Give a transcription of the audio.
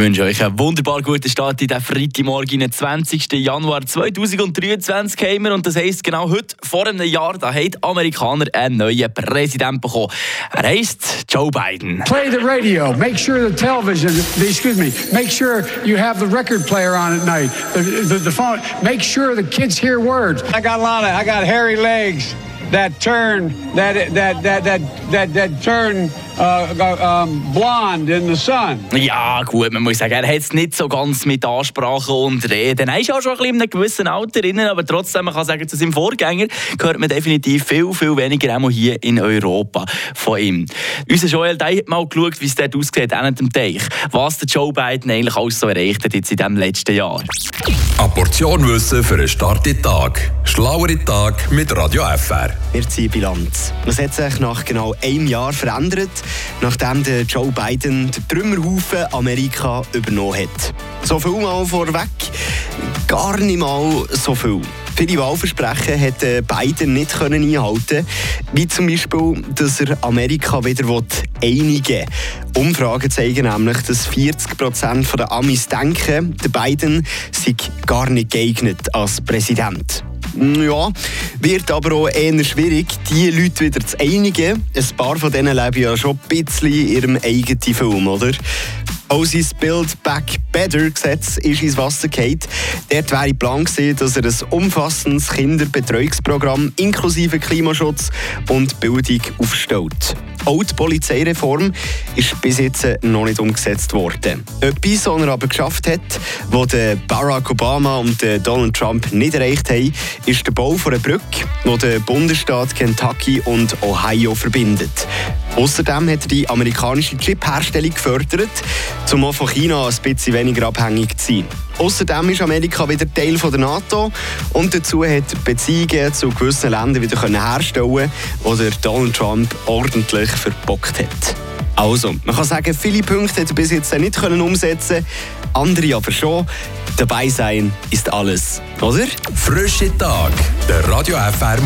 wünsche euch einen wunderbar guten Start in den Freitagmorgen, den 20. Januar 2023 haben wir. Und das heisst, genau heute, vor einem Jahr, da haben die Amerikaner einen neuen Präsidenten bekommen. Er heisst Joe Biden. Play the radio. Make sure the television, excuse me, make sure you have the record player on at night. The, the, the phone, make sure the kids hear words. I got a lot of, I got hairy legs that turn, that, that, that, that, that, that turn uh, um, blonde in the sun. Ja, gut, man muss sagen, er hat es nicht so ganz mit Ansprache und Reden. Er ist auch schon ein bisschen in einem gewissen Alter drin, aber trotzdem, man kann sagen, zu seinem Vorgänger gehört man definitiv viel, viel weniger auch hier in Europa von ihm. Unser Joel, der hat mal geschaut, wie es dort aussieht, an dem Teich. Was der Joe Biden eigentlich alles so erreicht hat jetzt in diesem letzten Jahr. Eine Portion Wissen für einen starken Tag. Schlauere Tag mit Radio FR. Wir ziehen Bilanz. Was hat sich nach genau einem Jahr verändert, nachdem Joe Biden den Trümmerhaufen Amerika übernommen hat? So viel mal vorweg, gar nicht mal so viel. Viele Wahlversprechen hat Biden nicht können einhalten wie zum Beispiel, dass er Amerika wieder einigen will. Umfragen zeigen nämlich, dass 40 Prozent der Amis denken, der Biden sei gar nicht geeignet als Präsident. Ja, wird aber auch eher schwierig, die Leute wieder zu einigen. Ein paar von denen leben ja schon ein bisschen in ihrem eigenen Film, oder? Auch sein Build Back Better Gesetz ist ins Wasser gefallen. Dort wäre Plan gewesen, dass er ein umfassendes Kinderbetreuungsprogramm inklusive Klimaschutz und Bildung aufstellt. Auch die Polizeireform ist bis jetzt noch nicht umgesetzt worden. Etwas, was er aber geschafft hat, was Barack Obama und Donald Trump nicht erreicht haben, ist der Bau einer Brücke, die den Bundesstaat Kentucky und Ohio verbindet. Außerdem hat er die amerikanische Chip-Herstellung gefördert, um auch von China ein bisschen weniger abhängig zu sein. Außerdem ist Amerika wieder Teil der NATO und dazu hat Beziehungen zu gewissen Ländern wieder herstellen die Donald Trump ordentlich verbockt hat. Also, man kann sagen, viele Punkte hat er bis jetzt nicht können umsetzen andere aber schon. Dabei sein ist alles, oder? Frische Tag, der Radio FR